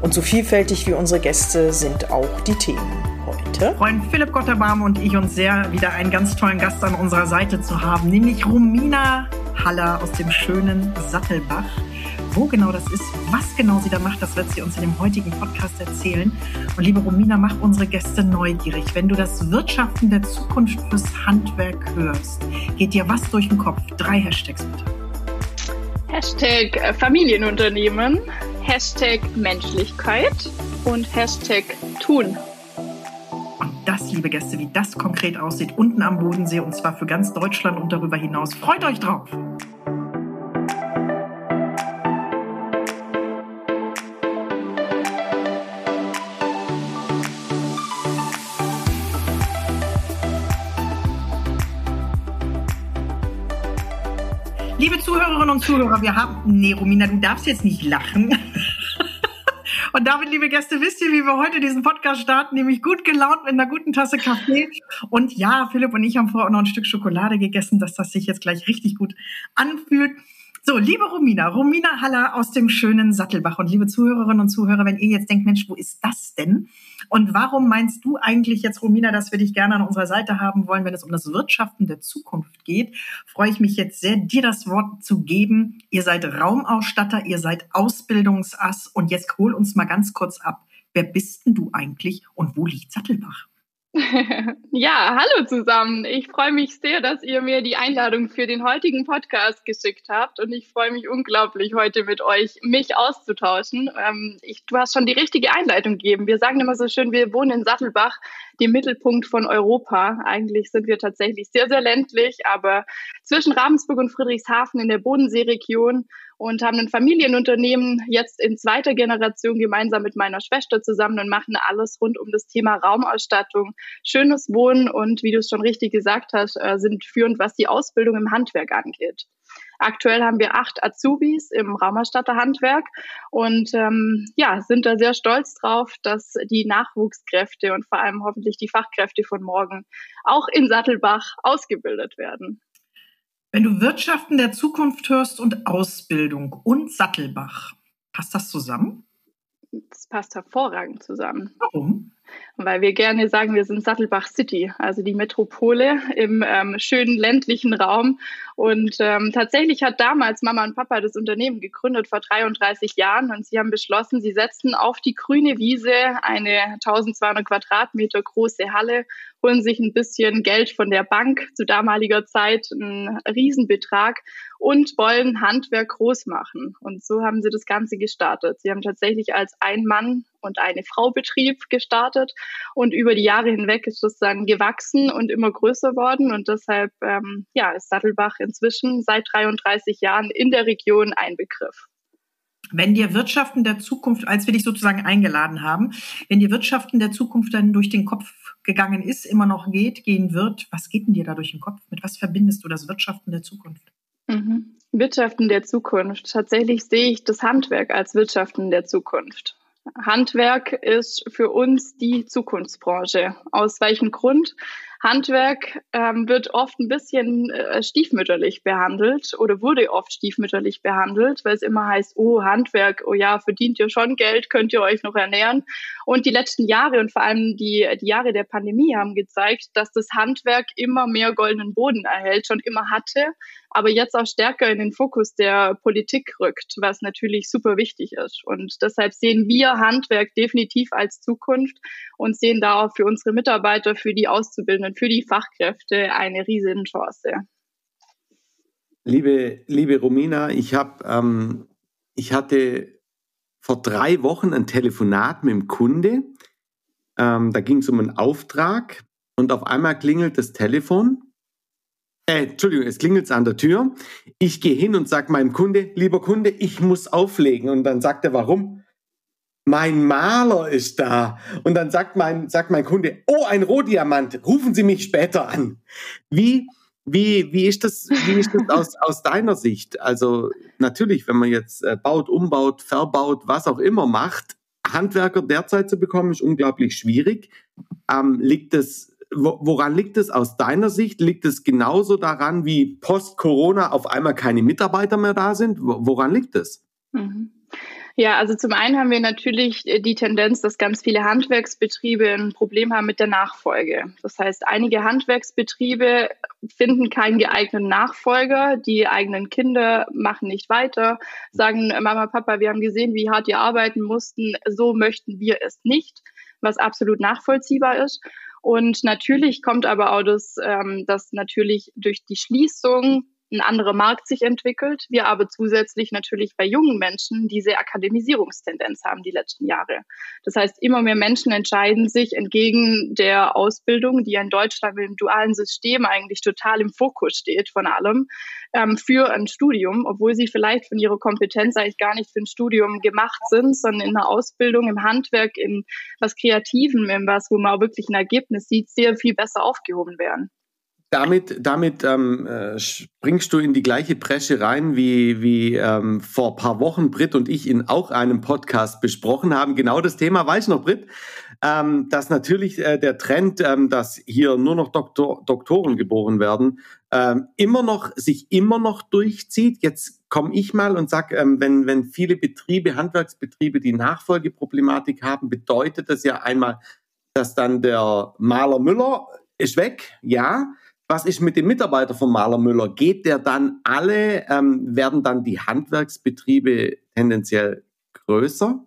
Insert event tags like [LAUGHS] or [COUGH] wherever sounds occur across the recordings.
Und so vielfältig wie unsere Gäste sind auch die Themen. Heute freuen Philipp Gotterbaum und ich uns sehr, wieder einen ganz tollen Gast an unserer Seite zu haben, nämlich Romina Haller aus dem schönen Sattelbach. Wo genau das ist, was genau sie da macht, das wird sie uns in dem heutigen Podcast erzählen. Und liebe Romina, mach unsere Gäste neugierig. Wenn du das Wirtschaften der Zukunft fürs Handwerk hörst, geht dir was durch den Kopf? Drei Hashtags bitte. Hashtag Familienunternehmen, Hashtag Menschlichkeit und Hashtag Tun. Und das, liebe Gäste, wie das konkret aussieht, unten am Bodensee und zwar für ganz Deutschland und darüber hinaus. Freut euch drauf! Liebe Zuhörerinnen und Zuhörer, wir haben. Nee, Romina, du darfst jetzt nicht lachen. Und damit, liebe Gäste, wisst ihr, wie wir heute diesen Podcast starten? Nämlich gut gelaunt mit einer guten Tasse Kaffee. Und ja, Philipp und ich haben vorher auch noch ein Stück Schokolade gegessen, dass das sich jetzt gleich richtig gut anfühlt. So, liebe Romina, Romina Haller aus dem schönen Sattelbach und liebe Zuhörerinnen und Zuhörer, wenn ihr jetzt denkt, Mensch, wo ist das denn? Und warum meinst du eigentlich jetzt, Romina, dass wir dich gerne an unserer Seite haben wollen, wenn es um das Wirtschaften der Zukunft geht? Freue ich mich jetzt sehr, dir das Wort zu geben. Ihr seid Raumausstatter, ihr seid Ausbildungsass und jetzt hol uns mal ganz kurz ab. Wer bist denn du eigentlich und wo liegt Sattelbach? [LAUGHS] Ja, hallo zusammen. Ich freue mich sehr, dass ihr mir die Einladung für den heutigen Podcast geschickt habt und ich freue mich unglaublich, heute mit euch mich auszutauschen. Ähm, ich, du hast schon die richtige Einleitung gegeben. Wir sagen immer so schön, wir wohnen in Sattelbach, dem Mittelpunkt von Europa. Eigentlich sind wir tatsächlich sehr, sehr ländlich, aber zwischen Ravensburg und Friedrichshafen in der Bodenseeregion und haben ein Familienunternehmen jetzt in zweiter Generation gemeinsam mit meiner Schwester zusammen und machen alles rund um das Thema Raumausstattung, schönes Wohnen und wie du es schon richtig gesagt hast, äh, sind führend, was die Ausbildung im Handwerk angeht. Aktuell haben wir acht Azubis im Raumausstatterhandwerk und ähm, ja, sind da sehr stolz drauf, dass die Nachwuchskräfte und vor allem hoffentlich die Fachkräfte von morgen auch in Sattelbach ausgebildet werden. Wenn du Wirtschaften der Zukunft hörst und Ausbildung und Sattelbach, passt das zusammen? Das passt hervorragend zusammen. Warum? Weil wir gerne sagen, wir sind Sattelbach City, also die Metropole im ähm, schönen ländlichen Raum. Und ähm, tatsächlich hat damals Mama und Papa das Unternehmen gegründet vor 33 Jahren und sie haben beschlossen, sie setzen auf die grüne Wiese eine 1200 Quadratmeter große Halle holen sich ein bisschen Geld von der Bank zu damaliger Zeit, einen Riesenbetrag und wollen Handwerk groß machen. Und so haben sie das Ganze gestartet. Sie haben tatsächlich als ein Mann und eine Frau Betrieb gestartet und über die Jahre hinweg ist das dann gewachsen und immer größer worden und deshalb ähm, ja, ist Sattelbach inzwischen seit 33 Jahren in der Region ein Begriff. Wenn dir Wirtschaften der Zukunft, als wir dich sozusagen eingeladen haben, wenn dir Wirtschaften der Zukunft dann durch den Kopf gegangen ist, immer noch geht, gehen wird, was geht denn dir da durch den Kopf? Mit was verbindest du das Wirtschaften der Zukunft? Mhm. Wirtschaften der Zukunft. Tatsächlich sehe ich das Handwerk als Wirtschaften der Zukunft. Handwerk ist für uns die Zukunftsbranche. Aus welchem Grund? Handwerk ähm, wird oft ein bisschen äh, stiefmütterlich behandelt oder wurde oft stiefmütterlich behandelt, weil es immer heißt, oh, Handwerk, oh ja, verdient ihr schon Geld, könnt ihr euch noch ernähren. Und die letzten Jahre und vor allem die, die Jahre der Pandemie haben gezeigt, dass das Handwerk immer mehr goldenen Boden erhält, schon immer hatte, aber jetzt auch stärker in den Fokus der Politik rückt, was natürlich super wichtig ist. Und deshalb sehen wir Handwerk definitiv als Zukunft und sehen da auch für unsere Mitarbeiter, für die Auszubildenden, sondern für die Fachkräfte eine riesen Chance. Liebe, liebe Romina, ich, hab, ähm, ich hatte vor drei Wochen ein Telefonat mit dem Kunde. Ähm, da ging es um einen Auftrag und auf einmal klingelt das Telefon. Äh, Entschuldigung, es klingelt an der Tür. Ich gehe hin und sage meinem Kunde, lieber Kunde, ich muss auflegen. Und dann sagt er, warum? Mein Maler ist da. Und dann sagt mein, sagt mein Kunde, oh, ein Rohdiamant, rufen Sie mich später an. Wie, wie, wie ist das, wie ist das aus, [LAUGHS] aus deiner Sicht? Also natürlich, wenn man jetzt äh, baut, umbaut, verbaut, was auch immer macht, Handwerker derzeit zu bekommen, ist unglaublich schwierig. Ähm, liegt es, woran liegt es aus deiner Sicht? Liegt es genauso daran, wie post-Corona auf einmal keine Mitarbeiter mehr da sind? Woran liegt es? Mhm. Ja, also zum einen haben wir natürlich äh, die Tendenz, dass ganz viele Handwerksbetriebe ein Problem haben mit der Nachfolge. Das heißt, einige Handwerksbetriebe finden keinen geeigneten Nachfolger, die eigenen Kinder machen nicht weiter, sagen, Mama, Papa, wir haben gesehen, wie hart ihr arbeiten mussten, so möchten wir es nicht, was absolut nachvollziehbar ist. Und natürlich kommt aber auch das, ähm, dass natürlich durch die Schließung ein anderer Markt sich entwickelt. Wir aber zusätzlich natürlich bei jungen Menschen diese Akademisierungstendenz haben die letzten Jahre. Das heißt, immer mehr Menschen entscheiden sich entgegen der Ausbildung, die in Deutschland mit dem dualen System eigentlich total im Fokus steht von allem, ähm, für ein Studium, obwohl sie vielleicht von ihrer Kompetenz eigentlich gar nicht für ein Studium gemacht sind, sondern in einer Ausbildung, im Handwerk, in was Kreativen, in was, wo man auch wirklich ein Ergebnis sieht, sehr viel besser aufgehoben werden damit, damit ähm, äh, springst du in die gleiche Bresche rein, wie, wie ähm, vor paar Wochen Brit und ich in auch einem Podcast besprochen haben. Genau das Thema, weiß noch, Brit, ähm, dass natürlich äh, der Trend, ähm, dass hier nur noch Doktor, Doktoren geboren werden, ähm, immer noch sich immer noch durchzieht. Jetzt komme ich mal und sag, ähm, wenn, wenn viele Betriebe, Handwerksbetriebe die Nachfolgeproblematik haben, bedeutet das ja einmal, dass dann der Maler Müller ist weg, ja, was ist mit dem Mitarbeiter von Maler Müller? Geht der dann alle, ähm, werden dann die Handwerksbetriebe tendenziell größer?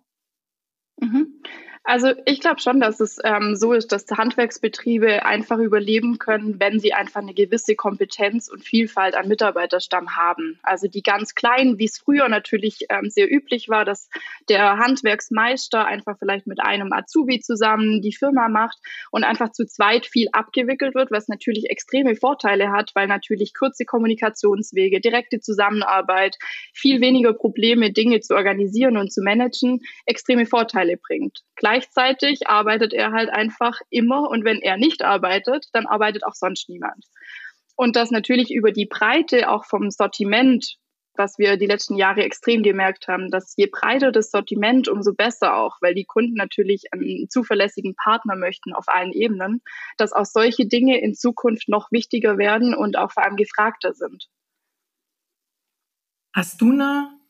Mhm. Also ich glaube schon, dass es ähm, so ist, dass Handwerksbetriebe einfach überleben können, wenn sie einfach eine gewisse Kompetenz und Vielfalt an Mitarbeiterstamm haben. Also die ganz kleinen, wie es früher natürlich ähm, sehr üblich war, dass der Handwerksmeister einfach vielleicht mit einem Azubi zusammen die Firma macht und einfach zu zweit viel abgewickelt wird, was natürlich extreme Vorteile hat, weil natürlich kurze Kommunikationswege, direkte Zusammenarbeit, viel weniger Probleme, Dinge zu organisieren und zu managen, extreme Vorteile bringt. Gleichzeitig arbeitet er halt einfach immer und wenn er nicht arbeitet, dann arbeitet auch sonst niemand. Und das natürlich über die Breite auch vom Sortiment, was wir die letzten Jahre extrem gemerkt haben, dass je breiter das Sortiment, umso besser auch, weil die Kunden natürlich einen zuverlässigen Partner möchten auf allen Ebenen, dass auch solche Dinge in Zukunft noch wichtiger werden und auch vor allem gefragter sind. Hast du eine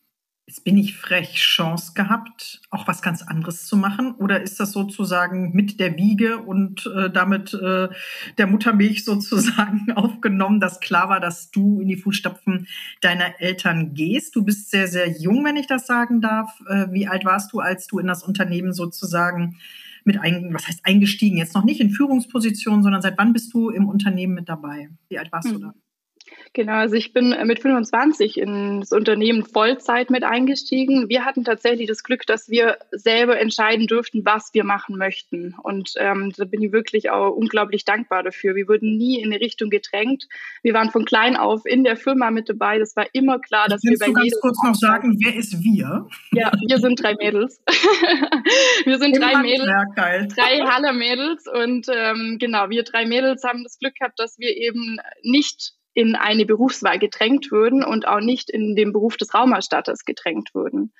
jetzt bin ich frech, Chance gehabt, auch was ganz anderes zu machen? Oder ist das sozusagen mit der Wiege und äh, damit äh, der Muttermilch [LAUGHS] sozusagen aufgenommen, dass klar war, dass du in die Fußstapfen deiner Eltern gehst? Du bist sehr, sehr jung, wenn ich das sagen darf. Äh, wie alt warst du, als du in das Unternehmen sozusagen mit ein, was heißt eingestiegen? Jetzt noch nicht in Führungsposition, sondern seit wann bist du im Unternehmen mit dabei? Wie alt warst hm. du da? Genau, also ich bin mit 25 ins Unternehmen Vollzeit mit eingestiegen. Wir hatten tatsächlich das Glück, dass wir selber entscheiden durften, was wir machen möchten. Und ähm, da bin ich wirklich auch unglaublich dankbar dafür. Wir wurden nie in eine Richtung gedrängt. Wir waren von klein auf in der Firma mit dabei. Das war immer klar, dass Willst wir bei du ganz kurz noch sagen, wer ist wir? Ja, wir sind drei Mädels. [LAUGHS] wir sind Im drei Mädels, drei Haller Mädels. Und ähm, genau, wir drei Mädels haben das Glück gehabt, dass wir eben nicht in eine Berufswahl gedrängt würden und auch nicht in den Beruf des Raumerstatters gedrängt würden.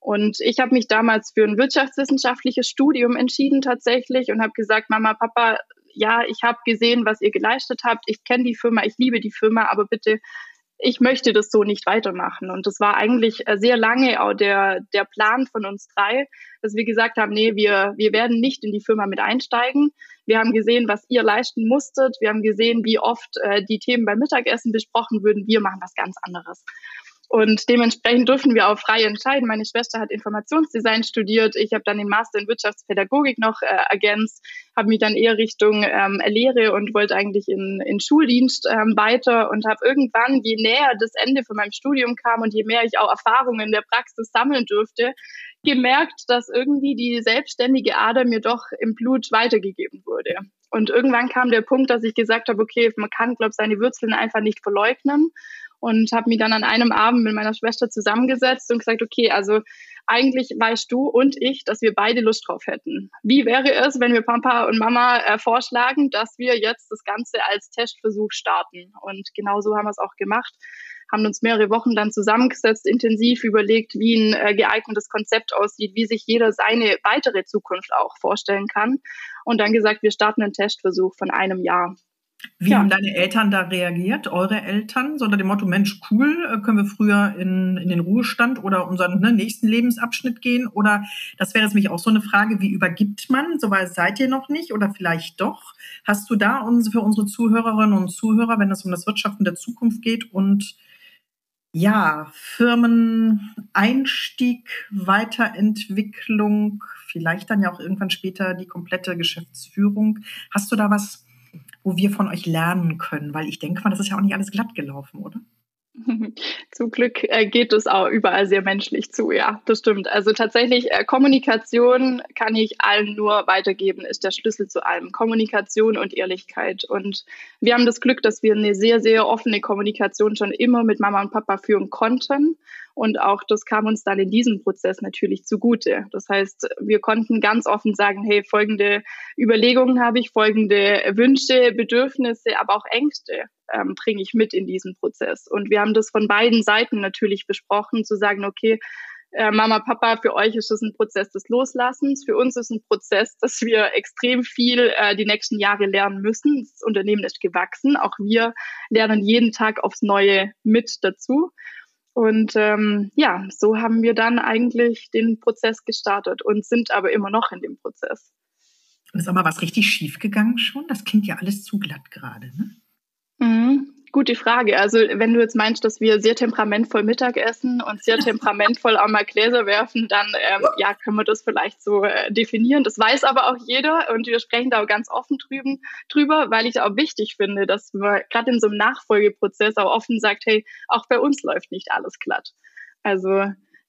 Und ich habe mich damals für ein wirtschaftswissenschaftliches Studium entschieden tatsächlich und habe gesagt, Mama, Papa, ja, ich habe gesehen, was ihr geleistet habt. Ich kenne die Firma, ich liebe die Firma, aber bitte ich möchte das so nicht weitermachen. Und das war eigentlich äh, sehr lange auch der, der Plan von uns drei, dass wir gesagt haben, nee, wir, wir werden nicht in die Firma mit einsteigen. Wir haben gesehen, was ihr leisten musstet. Wir haben gesehen, wie oft äh, die Themen beim Mittagessen besprochen würden. Wir machen was ganz anderes. Und dementsprechend dürfen wir auch frei entscheiden. Meine Schwester hat Informationsdesign studiert. Ich habe dann den Master in Wirtschaftspädagogik noch äh, ergänzt, habe mich dann eher Richtung ähm, Lehre und wollte eigentlich in, in Schuldienst ähm, weiter und habe irgendwann, je näher das Ende von meinem Studium kam und je mehr ich auch Erfahrungen in der Praxis sammeln durfte, gemerkt, dass irgendwie die selbstständige Ader mir doch im Blut weitergegeben wurde. Und irgendwann kam der Punkt, dass ich gesagt habe, okay, man kann, glaube ich, seine Wurzeln einfach nicht verleugnen und habe mich dann an einem Abend mit meiner Schwester zusammengesetzt und gesagt, okay, also eigentlich weißt du und ich, dass wir beide Lust drauf hätten. Wie wäre es, wenn wir Papa und Mama äh, vorschlagen, dass wir jetzt das Ganze als Testversuch starten? Und genau so haben wir es auch gemacht haben uns mehrere Wochen dann zusammengesetzt, intensiv überlegt, wie ein äh, geeignetes Konzept aussieht, wie sich jeder seine weitere Zukunft auch vorstellen kann. Und dann gesagt, wir starten einen Testversuch von einem Jahr. Wie ja. haben deine Eltern da reagiert, eure Eltern? So unter dem Motto, Mensch, cool, äh, können wir früher in, in den Ruhestand oder unseren ne, nächsten Lebensabschnitt gehen? Oder das wäre jetzt mich auch so eine Frage, wie übergibt man? Soweit seid ihr noch nicht oder vielleicht doch? Hast du da uns, für unsere Zuhörerinnen und Zuhörer, wenn es um das Wirtschaften der Zukunft geht und ja, Firmeneinstieg, Weiterentwicklung, vielleicht dann ja auch irgendwann später die komplette Geschäftsführung. Hast du da was, wo wir von euch lernen können? Weil ich denke mal, das ist ja auch nicht alles glatt gelaufen, oder? [LAUGHS] Zum Glück äh, geht es auch überall sehr menschlich zu, ja, das stimmt. Also tatsächlich, äh, Kommunikation kann ich allen nur weitergeben, ist der Schlüssel zu allem. Kommunikation und Ehrlichkeit. Und wir haben das Glück, dass wir eine sehr, sehr offene Kommunikation schon immer mit Mama und Papa führen konnten. Und auch das kam uns dann in diesem Prozess natürlich zugute. Das heißt, wir konnten ganz offen sagen, hey, folgende Überlegungen habe ich, folgende Wünsche, Bedürfnisse, aber auch Ängste ähm, bringe ich mit in diesen Prozess. Und wir haben das von beiden Seiten natürlich besprochen, zu sagen, okay, äh, Mama, Papa, für euch ist es ein Prozess des Loslassens. Für uns ist ein Prozess, dass wir extrem viel äh, die nächsten Jahre lernen müssen. Das Unternehmen ist gewachsen. Auch wir lernen jeden Tag aufs Neue mit dazu. Und ähm, ja, so haben wir dann eigentlich den Prozess gestartet und sind aber immer noch in dem Prozess. Und ist aber was richtig schief gegangen schon? Das klingt ja alles zu glatt gerade, ne? Mhm. Gute Frage. Also wenn du jetzt meinst, dass wir sehr temperamentvoll Mittag essen und sehr [LAUGHS] temperamentvoll auch mal Gläser werfen, dann ähm, ja, können wir das vielleicht so äh, definieren. Das weiß aber auch jeder und wir sprechen da auch ganz offen drüben, drüber, weil ich es auch wichtig finde, dass man gerade in so einem Nachfolgeprozess auch offen sagt, hey, auch bei uns läuft nicht alles glatt. Also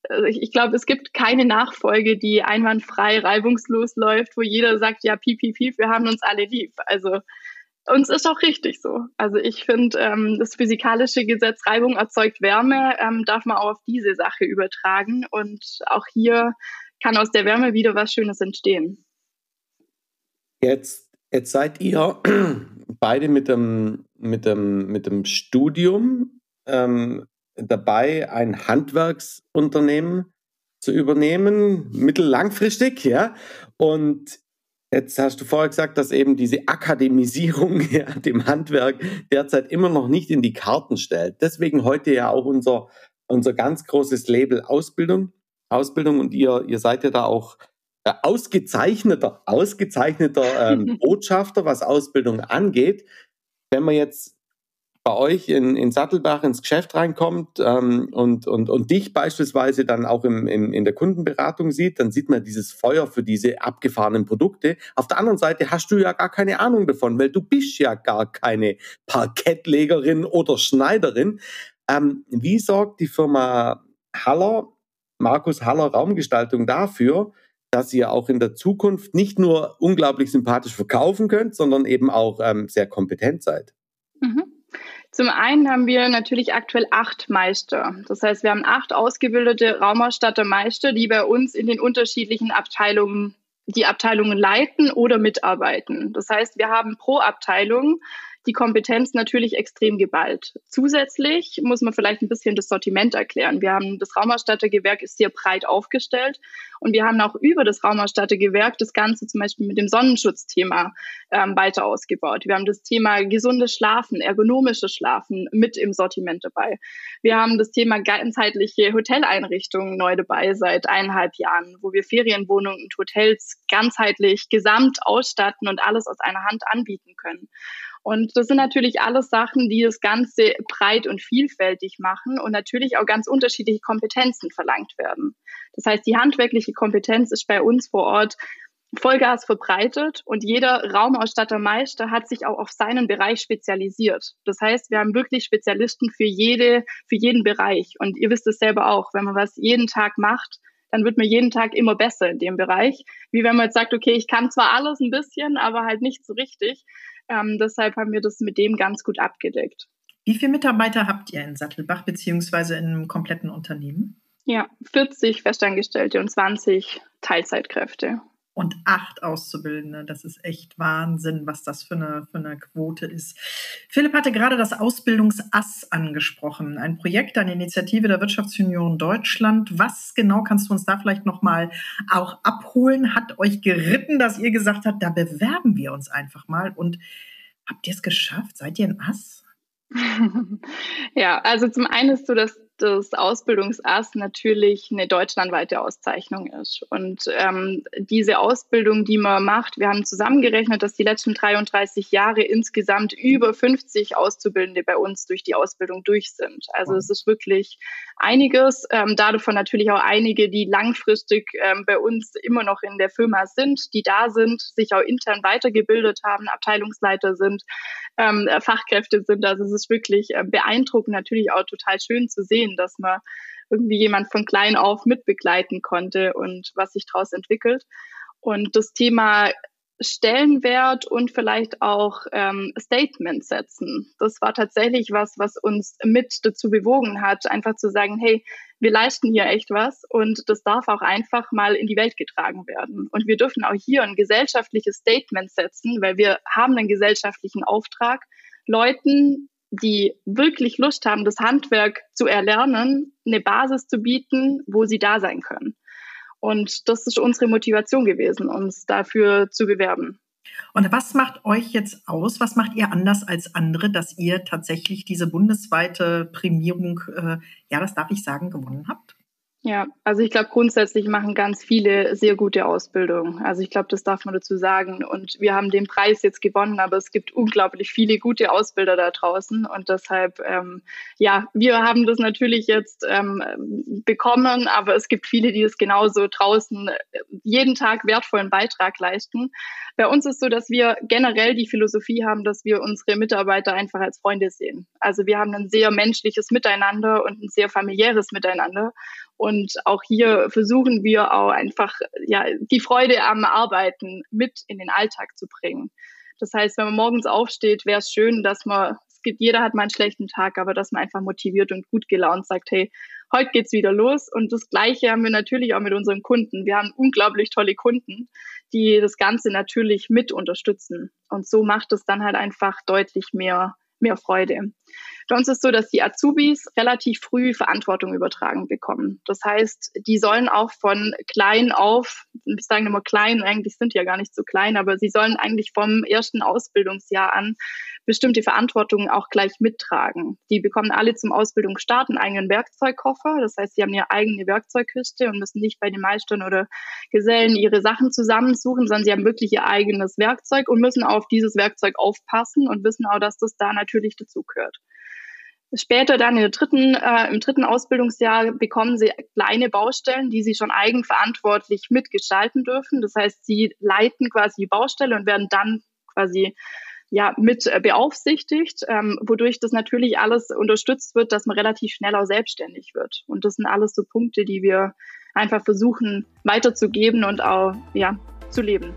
äh, ich, ich glaube, es gibt keine Nachfolge, die einwandfrei, reibungslos läuft, wo jeder sagt, ja, piep, piep, piep, wir haben uns alle lieb. Also und es ist auch richtig so. Also ich finde, ähm, das physikalische Gesetz Reibung erzeugt Wärme, ähm, darf man auch auf diese Sache übertragen. Und auch hier kann aus der Wärme wieder was Schönes entstehen. Jetzt, jetzt seid ihr [CLEARS THROAT] beide mit dem, mit dem, mit dem Studium ähm, dabei, ein Handwerksunternehmen zu übernehmen, mittellangfristig, ja. Und Jetzt hast du vorher gesagt, dass eben diese Akademisierung [LAUGHS] ja, dem Handwerk derzeit immer noch nicht in die Karten stellt. Deswegen heute ja auch unser, unser ganz großes Label Ausbildung. Ausbildung und ihr, ihr seid ja da auch äh, ausgezeichneter, ausgezeichneter ähm, [LAUGHS] Botschafter, was Ausbildung angeht. Wenn man jetzt bei euch in, in Sattelbach ins Geschäft reinkommt ähm, und, und, und dich beispielsweise dann auch im, im, in der Kundenberatung sieht, dann sieht man dieses Feuer für diese abgefahrenen Produkte. Auf der anderen Seite hast du ja gar keine Ahnung davon, weil du bist ja gar keine Parkettlegerin oder Schneiderin. Ähm, wie sorgt die Firma Haller, Markus Haller Raumgestaltung dafür, dass ihr auch in der Zukunft nicht nur unglaublich sympathisch verkaufen könnt, sondern eben auch ähm, sehr kompetent seid? Mhm. Zum einen haben wir natürlich aktuell acht Meister. Das heißt, wir haben acht ausgebildete Raumausstattermeister, die bei uns in den unterschiedlichen Abteilungen die Abteilungen leiten oder mitarbeiten. Das heißt, wir haben pro Abteilung die Kompetenz natürlich extrem geballt. Zusätzlich muss man vielleicht ein bisschen das Sortiment erklären. Wir haben das Raumausstattergewerk ist sehr breit aufgestellt und wir haben auch über das Raumausstattergewerk das Ganze zum Beispiel mit dem Sonnenschutzthema ähm, weiter ausgebaut. Wir haben das Thema gesundes Schlafen, ergonomisches Schlafen mit im Sortiment dabei. Wir haben das Thema ganzheitliche Hoteleinrichtungen neu dabei seit eineinhalb Jahren, wo wir Ferienwohnungen und Hotels ganzheitlich gesamt ausstatten und alles aus einer Hand anbieten können. Und das sind natürlich alles Sachen, die das Ganze breit und vielfältig machen und natürlich auch ganz unterschiedliche Kompetenzen verlangt werden. Das heißt, die handwerkliche Kompetenz ist bei uns vor Ort Vollgas verbreitet und jeder Raumausstattermeister hat sich auch auf seinen Bereich spezialisiert. Das heißt, wir haben wirklich Spezialisten für jede, für jeden Bereich. Und ihr wisst es selber auch, wenn man was jeden Tag macht, dann wird man jeden Tag immer besser in dem Bereich. Wie wenn man jetzt sagt, okay, ich kann zwar alles ein bisschen, aber halt nicht so richtig. Ähm, deshalb haben wir das mit dem ganz gut abgedeckt. Wie viele Mitarbeiter habt ihr in Sattelbach beziehungsweise in einem kompletten Unternehmen? Ja, 40 Festangestellte und 20 Teilzeitkräfte und acht Auszubildende. Das ist echt Wahnsinn, was das für eine, für eine Quote ist. Philipp hatte gerade das Ausbildungsass angesprochen, ein Projekt, eine Initiative der Wirtschaftsunion Deutschland. Was genau kannst du uns da vielleicht nochmal auch abholen? Hat euch geritten, dass ihr gesagt habt, da bewerben wir uns einfach mal und habt ihr es geschafft? Seid ihr ein Ass? [LAUGHS] ja, also zum einen ist so, dass das Ausbildungsass natürlich eine deutschlandweite Auszeichnung ist. Und ähm, diese Ausbildung, die man macht, wir haben zusammengerechnet, dass die letzten 33 Jahre insgesamt über 50 Auszubildende bei uns durch die Ausbildung durch sind. Also es ist wirklich einiges. Ähm, davon natürlich auch einige, die langfristig ähm, bei uns immer noch in der Firma sind, die da sind, sich auch intern weitergebildet haben, Abteilungsleiter sind, ähm, Fachkräfte sind. Also es ist wirklich äh, beeindruckend, natürlich auch total schön zu sehen, dass man irgendwie jemand von klein auf mitbegleiten konnte und was sich daraus entwickelt. Und das Thema Stellenwert und vielleicht auch ähm, Statements setzen. Das war tatsächlich was, was uns mit dazu bewogen hat, einfach zu sagen, hey, wir leisten hier echt was und das darf auch einfach mal in die Welt getragen werden. Und wir dürfen auch hier ein gesellschaftliches Statement setzen, weil wir haben einen gesellschaftlichen Auftrag, Leuten, die wirklich Lust haben, das Handwerk zu erlernen, eine Basis zu bieten, wo sie da sein können. Und das ist unsere Motivation gewesen, uns dafür zu bewerben. Und was macht euch jetzt aus? Was macht ihr anders als andere, dass ihr tatsächlich diese bundesweite Prämierung, äh, ja, das darf ich sagen, gewonnen habt? Ja, also ich glaube, grundsätzlich machen ganz viele sehr gute Ausbildung. Also ich glaube, das darf man dazu sagen. Und wir haben den Preis jetzt gewonnen, aber es gibt unglaublich viele gute Ausbilder da draußen. Und deshalb, ähm, ja, wir haben das natürlich jetzt ähm, bekommen, aber es gibt viele, die es genauso draußen jeden Tag wertvollen Beitrag leisten. Bei uns ist so, dass wir generell die Philosophie haben, dass wir unsere Mitarbeiter einfach als Freunde sehen. Also wir haben ein sehr menschliches Miteinander und ein sehr familiäres Miteinander. Und auch hier versuchen wir auch einfach ja, die Freude am Arbeiten mit in den Alltag zu bringen. Das heißt, wenn man morgens aufsteht, wäre es schön, dass man, es gibt, jeder hat mal einen schlechten Tag, aber dass man einfach motiviert und gut gelaunt sagt, hey, heute geht's wieder los. Und das Gleiche haben wir natürlich auch mit unseren Kunden. Wir haben unglaublich tolle Kunden, die das Ganze natürlich mit unterstützen. Und so macht es dann halt einfach deutlich mehr, mehr Freude. Bei uns ist so, dass die Azubis relativ früh Verantwortung übertragen bekommen. Das heißt, die sollen auch von klein auf, ich sage immer klein, eigentlich sind die ja gar nicht so klein, aber sie sollen eigentlich vom ersten Ausbildungsjahr an bestimmte Verantwortungen auch gleich mittragen. Die bekommen alle zum Ausbildungsstart einen eigenen Werkzeugkoffer. Das heißt, sie haben ihre eigene Werkzeugkiste und müssen nicht bei den Meistern oder Gesellen ihre Sachen zusammensuchen, sondern sie haben wirklich ihr eigenes Werkzeug und müssen auf dieses Werkzeug aufpassen und wissen auch, dass das da natürlich dazugehört. Später dann in der dritten, äh, im dritten Ausbildungsjahr bekommen sie kleine Baustellen, die sie schon eigenverantwortlich mitgestalten dürfen. Das heißt, sie leiten quasi die Baustelle und werden dann quasi ja mit äh, beaufsichtigt, ähm, wodurch das natürlich alles unterstützt wird, dass man relativ schnell auch selbstständig wird. Und das sind alles so Punkte, die wir einfach versuchen weiterzugeben und auch ja zu leben.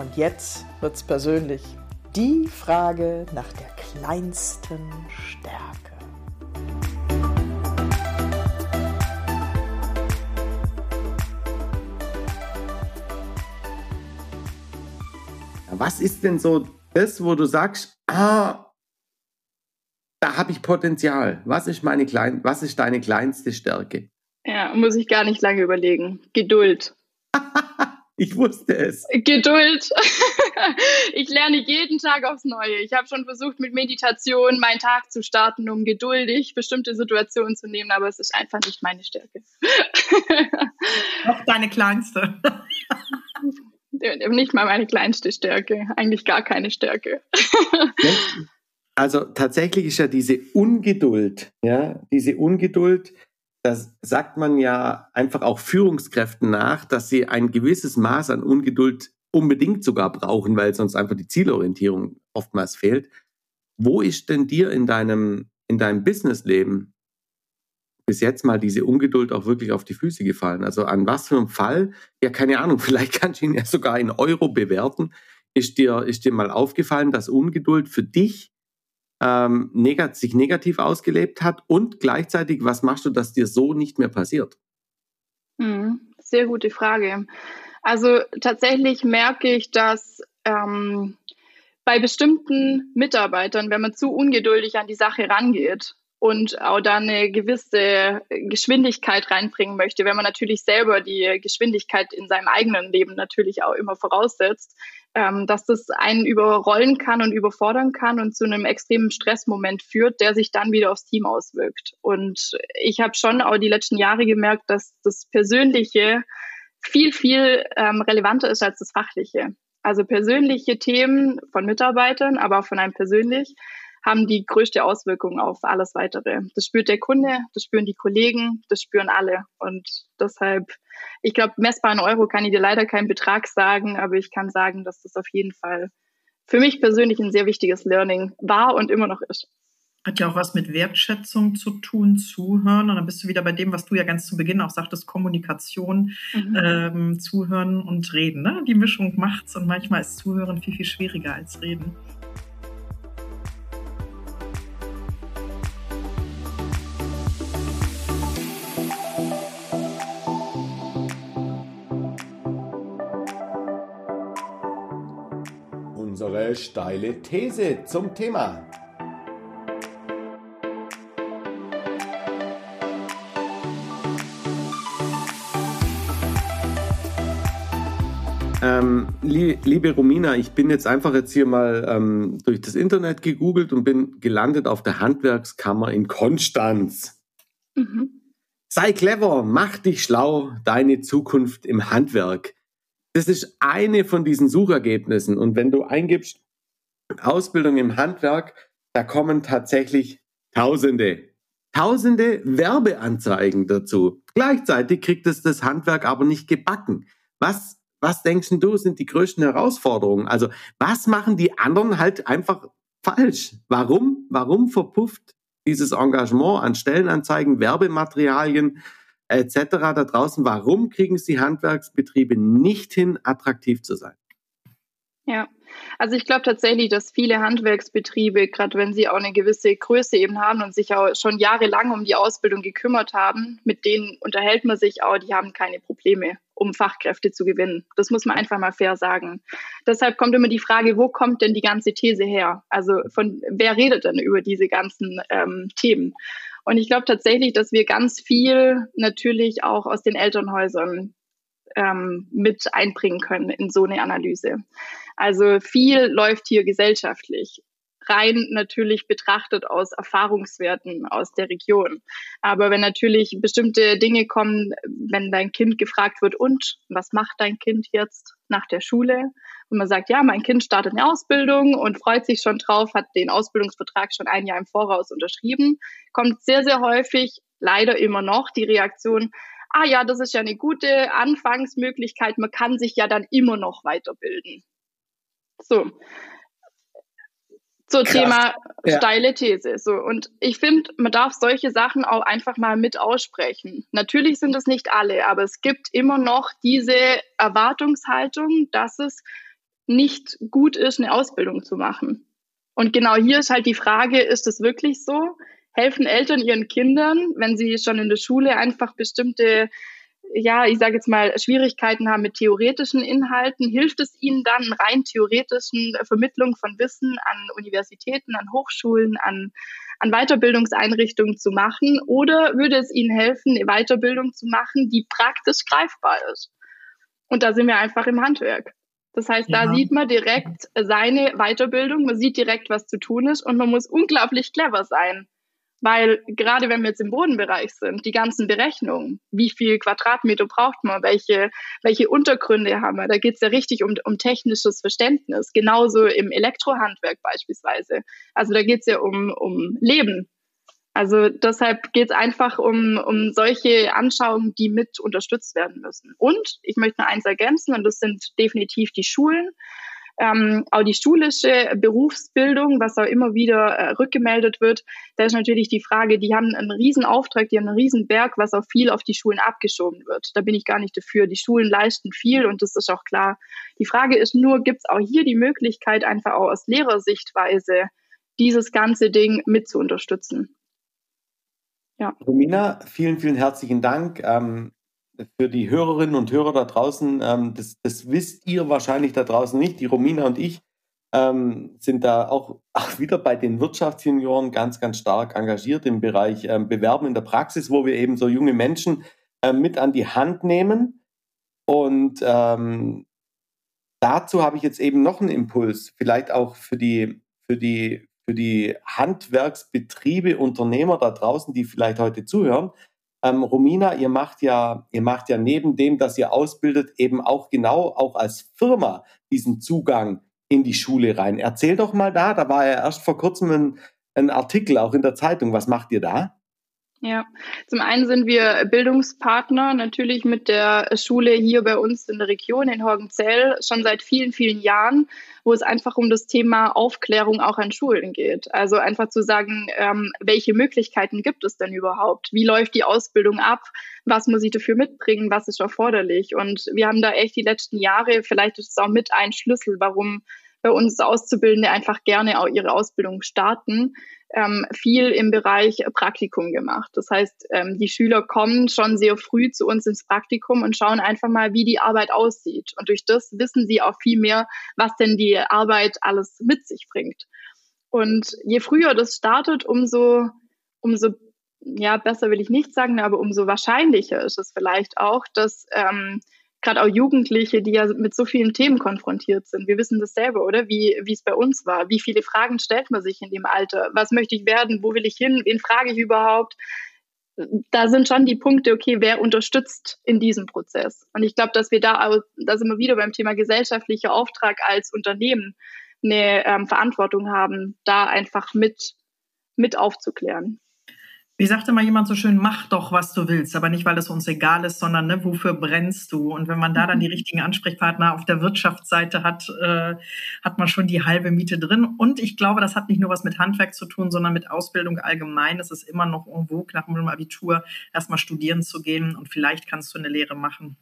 Und jetzt wird's persönlich. Die Frage nach der kleinsten Stärke. Was ist denn so das, wo du sagst, ah, da habe ich Potenzial. Was ist meine klein, was ist deine kleinste Stärke? Ja, muss ich gar nicht lange überlegen. Geduld. [LAUGHS] Ich wusste es. Geduld. [LAUGHS] ich lerne jeden Tag aufs Neue. Ich habe schon versucht, mit Meditation meinen Tag zu starten, um geduldig bestimmte Situationen zu nehmen, aber es ist einfach nicht meine Stärke. [LAUGHS] Auch deine kleinste. nicht mal meine kleinste Stärke. Eigentlich gar keine Stärke. also tatsächlich ist ja diese Ungeduld, ja, diese Ungeduld, das sagt man ja einfach auch Führungskräften nach, dass sie ein gewisses Maß an Ungeduld unbedingt sogar brauchen, weil sonst einfach die Zielorientierung oftmals fehlt. Wo ist denn dir in deinem, in deinem Businessleben bis jetzt mal diese Ungeduld auch wirklich auf die Füße gefallen? Also an was für einem Fall? Ja, keine Ahnung, [LAUGHS] vielleicht kannst du ihn ja sogar in Euro bewerten. Ist dir, ist dir mal aufgefallen, dass Ungeduld für dich ähm, negat sich negativ ausgelebt hat und gleichzeitig, was machst du, dass dir so nicht mehr passiert? Hm, sehr gute Frage. Also tatsächlich merke ich, dass ähm, bei bestimmten Mitarbeitern, wenn man zu ungeduldig an die Sache rangeht und auch da eine gewisse Geschwindigkeit reinbringen möchte, wenn man natürlich selber die Geschwindigkeit in seinem eigenen Leben natürlich auch immer voraussetzt, ähm, dass das einen überrollen kann und überfordern kann und zu einem extremen Stressmoment führt, der sich dann wieder aufs Team auswirkt. Und ich habe schon auch die letzten Jahre gemerkt, dass das Persönliche viel, viel ähm, relevanter ist als das Fachliche. Also persönliche Themen von Mitarbeitern, aber auch von einem persönlich, haben die größte Auswirkung auf alles weitere. Das spürt der Kunde, das spüren die Kollegen, das spüren alle. Und deshalb, ich glaube, messbar in Euro kann ich dir leider keinen Betrag sagen, aber ich kann sagen, dass das auf jeden Fall für mich persönlich ein sehr wichtiges Learning war und immer noch ist. Hat ja auch was mit Wertschätzung zu tun, zuhören. Und dann bist du wieder bei dem, was du ja ganz zu Beginn auch sagtest, Kommunikation, mhm. ähm, zuhören und reden. Ne? Die Mischung macht's und manchmal ist Zuhören viel, viel schwieriger als Reden. Unsere steile These zum Thema. Ähm, liebe Romina, ich bin jetzt einfach jetzt hier mal ähm, durch das Internet gegoogelt und bin gelandet auf der Handwerkskammer in Konstanz. Mhm. Sei clever, mach dich schlau, deine Zukunft im Handwerk. Das ist eine von diesen Suchergebnissen. Und wenn du eingibst Ausbildung im Handwerk, da kommen tatsächlich Tausende, Tausende Werbeanzeigen dazu. Gleichzeitig kriegt es das Handwerk aber nicht gebacken. Was was denkst du, sind die größten Herausforderungen? Also, was machen die anderen halt einfach falsch? Warum? Warum verpufft dieses Engagement an Stellenanzeigen, Werbematerialien etc. da draußen? Warum kriegen es die Handwerksbetriebe nicht hin, attraktiv zu sein? Ja, also ich glaube tatsächlich, dass viele Handwerksbetriebe, gerade wenn sie auch eine gewisse Größe eben haben und sich auch schon jahrelang um die Ausbildung gekümmert haben, mit denen unterhält man sich auch, die haben keine Probleme, um Fachkräfte zu gewinnen. Das muss man einfach mal fair sagen. Deshalb kommt immer die Frage, wo kommt denn die ganze These her? Also von wer redet denn über diese ganzen ähm, Themen? Und ich glaube tatsächlich, dass wir ganz viel natürlich auch aus den Elternhäusern ähm, mit einbringen können in so eine Analyse. Also viel läuft hier gesellschaftlich rein natürlich betrachtet aus Erfahrungswerten aus der Region. Aber wenn natürlich bestimmte Dinge kommen, wenn dein Kind gefragt wird, und was macht dein Kind jetzt nach der Schule? Und man sagt, ja, mein Kind startet eine Ausbildung und freut sich schon drauf, hat den Ausbildungsvertrag schon ein Jahr im Voraus unterschrieben, kommt sehr, sehr häufig, leider immer noch, die Reaktion, ah ja, das ist ja eine gute Anfangsmöglichkeit, man kann sich ja dann immer noch weiterbilden. So. Zur Krass. Thema ja. steile These. So. Und ich finde, man darf solche Sachen auch einfach mal mit aussprechen. Natürlich sind es nicht alle, aber es gibt immer noch diese Erwartungshaltung, dass es nicht gut ist, eine Ausbildung zu machen. Und genau hier ist halt die Frage, ist es wirklich so? Helfen Eltern ihren Kindern, wenn sie schon in der Schule einfach bestimmte ja, ich sage jetzt mal, Schwierigkeiten haben mit theoretischen Inhalten, hilft es ihnen dann rein theoretischen Vermittlung von Wissen an Universitäten, an Hochschulen, an, an Weiterbildungseinrichtungen zu machen? Oder würde es ihnen helfen, eine Weiterbildung zu machen, die praktisch greifbar ist? Und da sind wir einfach im Handwerk. Das heißt, ja. da sieht man direkt seine Weiterbildung, man sieht direkt, was zu tun ist und man muss unglaublich clever sein. Weil gerade wenn wir jetzt im Bodenbereich sind, die ganzen Berechnungen, wie viel Quadratmeter braucht man, welche, welche Untergründe haben wir, da geht es ja richtig um, um technisches Verständnis. Genauso im Elektrohandwerk beispielsweise. Also da geht es ja um, um Leben. Also deshalb geht es einfach um, um solche Anschauungen, die mit unterstützt werden müssen. Und ich möchte noch eins ergänzen, und das sind definitiv die Schulen ähm, auch die schulische Berufsbildung, was auch immer wieder äh, rückgemeldet wird, da ist natürlich die Frage, die haben einen riesen Auftrag, die haben einen riesen Berg, was auch viel auf die Schulen abgeschoben wird. Da bin ich gar nicht dafür. Die Schulen leisten viel und das ist auch klar. Die Frage ist nur, gibt es auch hier die Möglichkeit, einfach auch aus Lehrersichtweise dieses ganze Ding mit zu unterstützen. Ja. Romina, vielen, vielen herzlichen Dank. Ähm, für die Hörerinnen und Hörer da draußen, ähm, das, das, wisst ihr wahrscheinlich da draußen nicht. Die Romina und ich ähm, sind da auch, auch, wieder bei den Wirtschaftsjunioren ganz, ganz stark engagiert im Bereich ähm, Bewerben in der Praxis, wo wir eben so junge Menschen äh, mit an die Hand nehmen. Und ähm, dazu habe ich jetzt eben noch einen Impuls, vielleicht auch für die, für die für die Handwerksbetriebe, Unternehmer da draußen, die vielleicht heute zuhören. Ähm, Romina, ihr macht ja, ihr macht ja neben dem, dass ihr ausbildet, eben auch genau auch als Firma diesen Zugang in die Schule rein. Erzähl doch mal da, da war ja erst vor kurzem ein, ein Artikel auch in der Zeitung. Was macht ihr da? Ja, zum einen sind wir Bildungspartner natürlich mit der Schule hier bei uns in der Region in Horgenzell schon seit vielen, vielen Jahren, wo es einfach um das Thema Aufklärung auch an Schulen geht. Also einfach zu sagen, ähm, welche Möglichkeiten gibt es denn überhaupt? Wie läuft die Ausbildung ab? Was muss ich dafür mitbringen? Was ist erforderlich? Und wir haben da echt die letzten Jahre, vielleicht ist es auch mit ein Schlüssel, warum bei uns Auszubildende einfach gerne auch ihre Ausbildung starten, ähm, viel im Bereich Praktikum gemacht. Das heißt, ähm, die Schüler kommen schon sehr früh zu uns ins Praktikum und schauen einfach mal, wie die Arbeit aussieht. Und durch das wissen sie auch viel mehr, was denn die Arbeit alles mit sich bringt. Und je früher das startet, umso, umso ja, besser will ich nicht sagen, aber umso wahrscheinlicher ist es vielleicht auch, dass ähm, gerade auch Jugendliche, die ja mit so vielen Themen konfrontiert sind. Wir wissen das selber, oder? Wie, es bei uns war. Wie viele Fragen stellt man sich in dem Alter? Was möchte ich werden? Wo will ich hin? Wen frage ich überhaupt? Da sind schon die Punkte, okay, wer unterstützt in diesem Prozess? Und ich glaube, dass wir da, auch, da sind wir wieder beim Thema gesellschaftlicher Auftrag als Unternehmen eine ähm, Verantwortung haben, da einfach mit, mit aufzuklären. Wie sagte mal jemand so schön, mach doch, was du willst, aber nicht, weil es uns egal ist, sondern ne, wofür brennst du? Und wenn man da dann die mhm. richtigen Ansprechpartner auf der Wirtschaftsseite hat, äh, hat man schon die halbe Miete drin. Und ich glaube, das hat nicht nur was mit Handwerk zu tun, sondern mit Ausbildung allgemein. Es ist immer noch irgendwo nach dem Abitur erstmal studieren zu gehen und vielleicht kannst du eine Lehre machen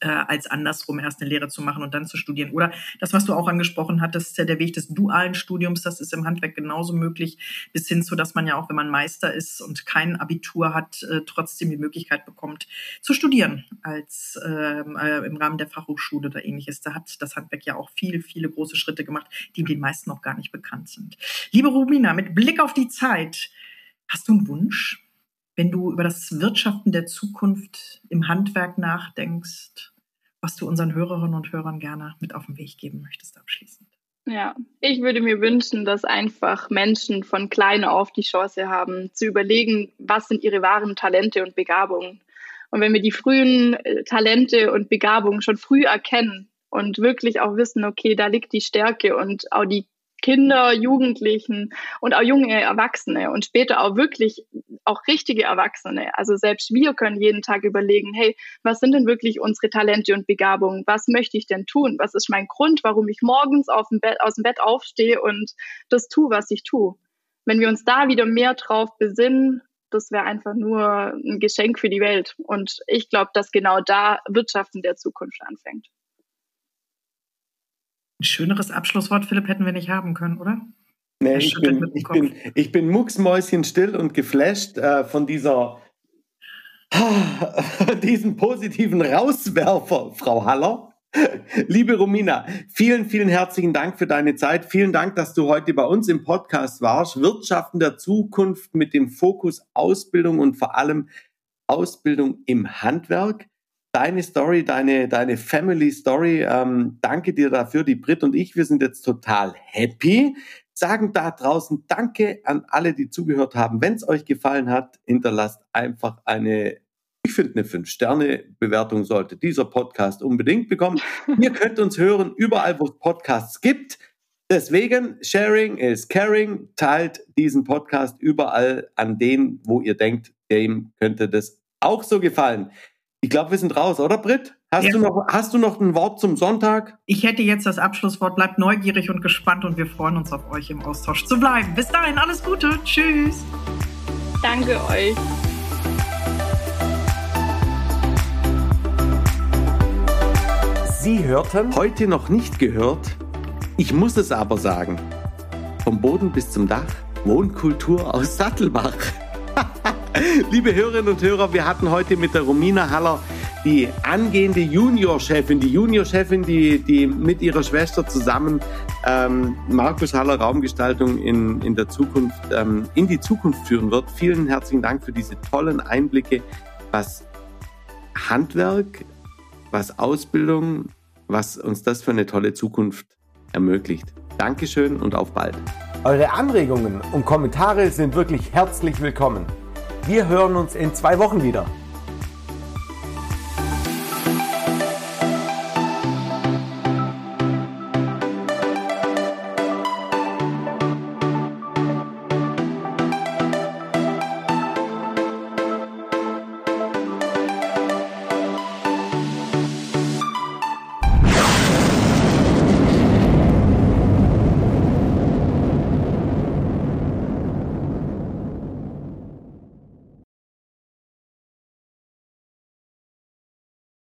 äh, als andersrum erst eine Lehre zu machen und dann zu studieren. Oder das, was du auch angesprochen hattest, der Weg des dualen Studiums, das ist im Handwerk genauso möglich, bis hin zu, dass man ja auch, wenn man Meister ist und kein Abitur hat, äh, trotzdem die Möglichkeit bekommt, zu studieren als ähm, äh, im Rahmen der Fachhochschule oder ähnliches. Da hat das Handwerk ja auch viel, viele große Schritte gemacht, die den meisten noch gar nicht bekannt sind. Liebe Rubina, mit Blick auf die Zeit, hast du einen Wunsch? Wenn du über das Wirtschaften der Zukunft im Handwerk nachdenkst, was du unseren Hörerinnen und Hörern gerne mit auf den Weg geben möchtest abschließend? Ja, ich würde mir wünschen, dass einfach Menschen von klein auf die Chance haben, zu überlegen, was sind ihre wahren Talente und Begabungen. Und wenn wir die frühen äh, Talente und Begabungen schon früh erkennen und wirklich auch wissen, okay, da liegt die Stärke und auch die Kinder, Jugendlichen und auch junge Erwachsene und später auch wirklich auch richtige Erwachsene. Also selbst wir können jeden Tag überlegen, hey, was sind denn wirklich unsere Talente und Begabungen? Was möchte ich denn tun? Was ist mein Grund, warum ich morgens dem Bett, aus dem Bett aufstehe und das tue, was ich tue? Wenn wir uns da wieder mehr drauf besinnen, das wäre einfach nur ein Geschenk für die Welt. Und ich glaube, dass genau da Wirtschaften der Zukunft anfängt. Ein schöneres Abschlusswort, Philipp, hätten wir nicht haben können, oder? Nee, ich bin, ich, bin, ich bin mucksmäuschenstill und geflasht äh, von dieser [LAUGHS] diesen positiven Rauswerfer, Frau Haller. Liebe Romina, vielen, vielen herzlichen Dank für deine Zeit. Vielen Dank, dass du heute bei uns im Podcast warst. Wirtschaften der Zukunft mit dem Fokus Ausbildung und vor allem Ausbildung im Handwerk deine Story, deine, deine Family Story. Ähm, danke dir dafür. Die Brit und ich, wir sind jetzt total happy. Sagen da draußen Danke an alle, die zugehört haben. Wenn es euch gefallen hat, hinterlasst einfach eine, ich finde eine 5-Sterne-Bewertung sollte dieser Podcast unbedingt bekommen. [LAUGHS] Ihr könnt uns hören überall, wo es Podcasts gibt. Deswegen, Sharing is Caring. Teilt diesen Podcast überall an den, wo ihr denkt, dem könnte das auch so gefallen. Ich glaube, wir sind raus, oder Britt? Hast, ja. du noch, hast du noch ein Wort zum Sonntag? Ich hätte jetzt das Abschlusswort. Bleibt neugierig und gespannt und wir freuen uns auf euch im Austausch zu bleiben. Bis dahin, alles Gute. Tschüss. Danke euch. Sie hörten heute noch nicht gehört. Ich muss es aber sagen. vom Boden bis zum Dach, Wohnkultur aus Sattelbach. [LAUGHS] [LAUGHS] Liebe Hörerinnen und Hörer, wir hatten heute mit der Romina Haller die angehende Juniorchefin, die Juniorchefin, die, die mit ihrer Schwester zusammen ähm, Markus Haller Raumgestaltung in, in der Zukunft, ähm, in die Zukunft führen wird. Vielen herzlichen Dank für diese tollen Einblicke, was Handwerk, was Ausbildung, was uns das für eine tolle Zukunft ermöglicht. Dankeschön und auf bald. Eure Anregungen und Kommentare sind wirklich herzlich willkommen. Wir hören uns in zwei Wochen wieder.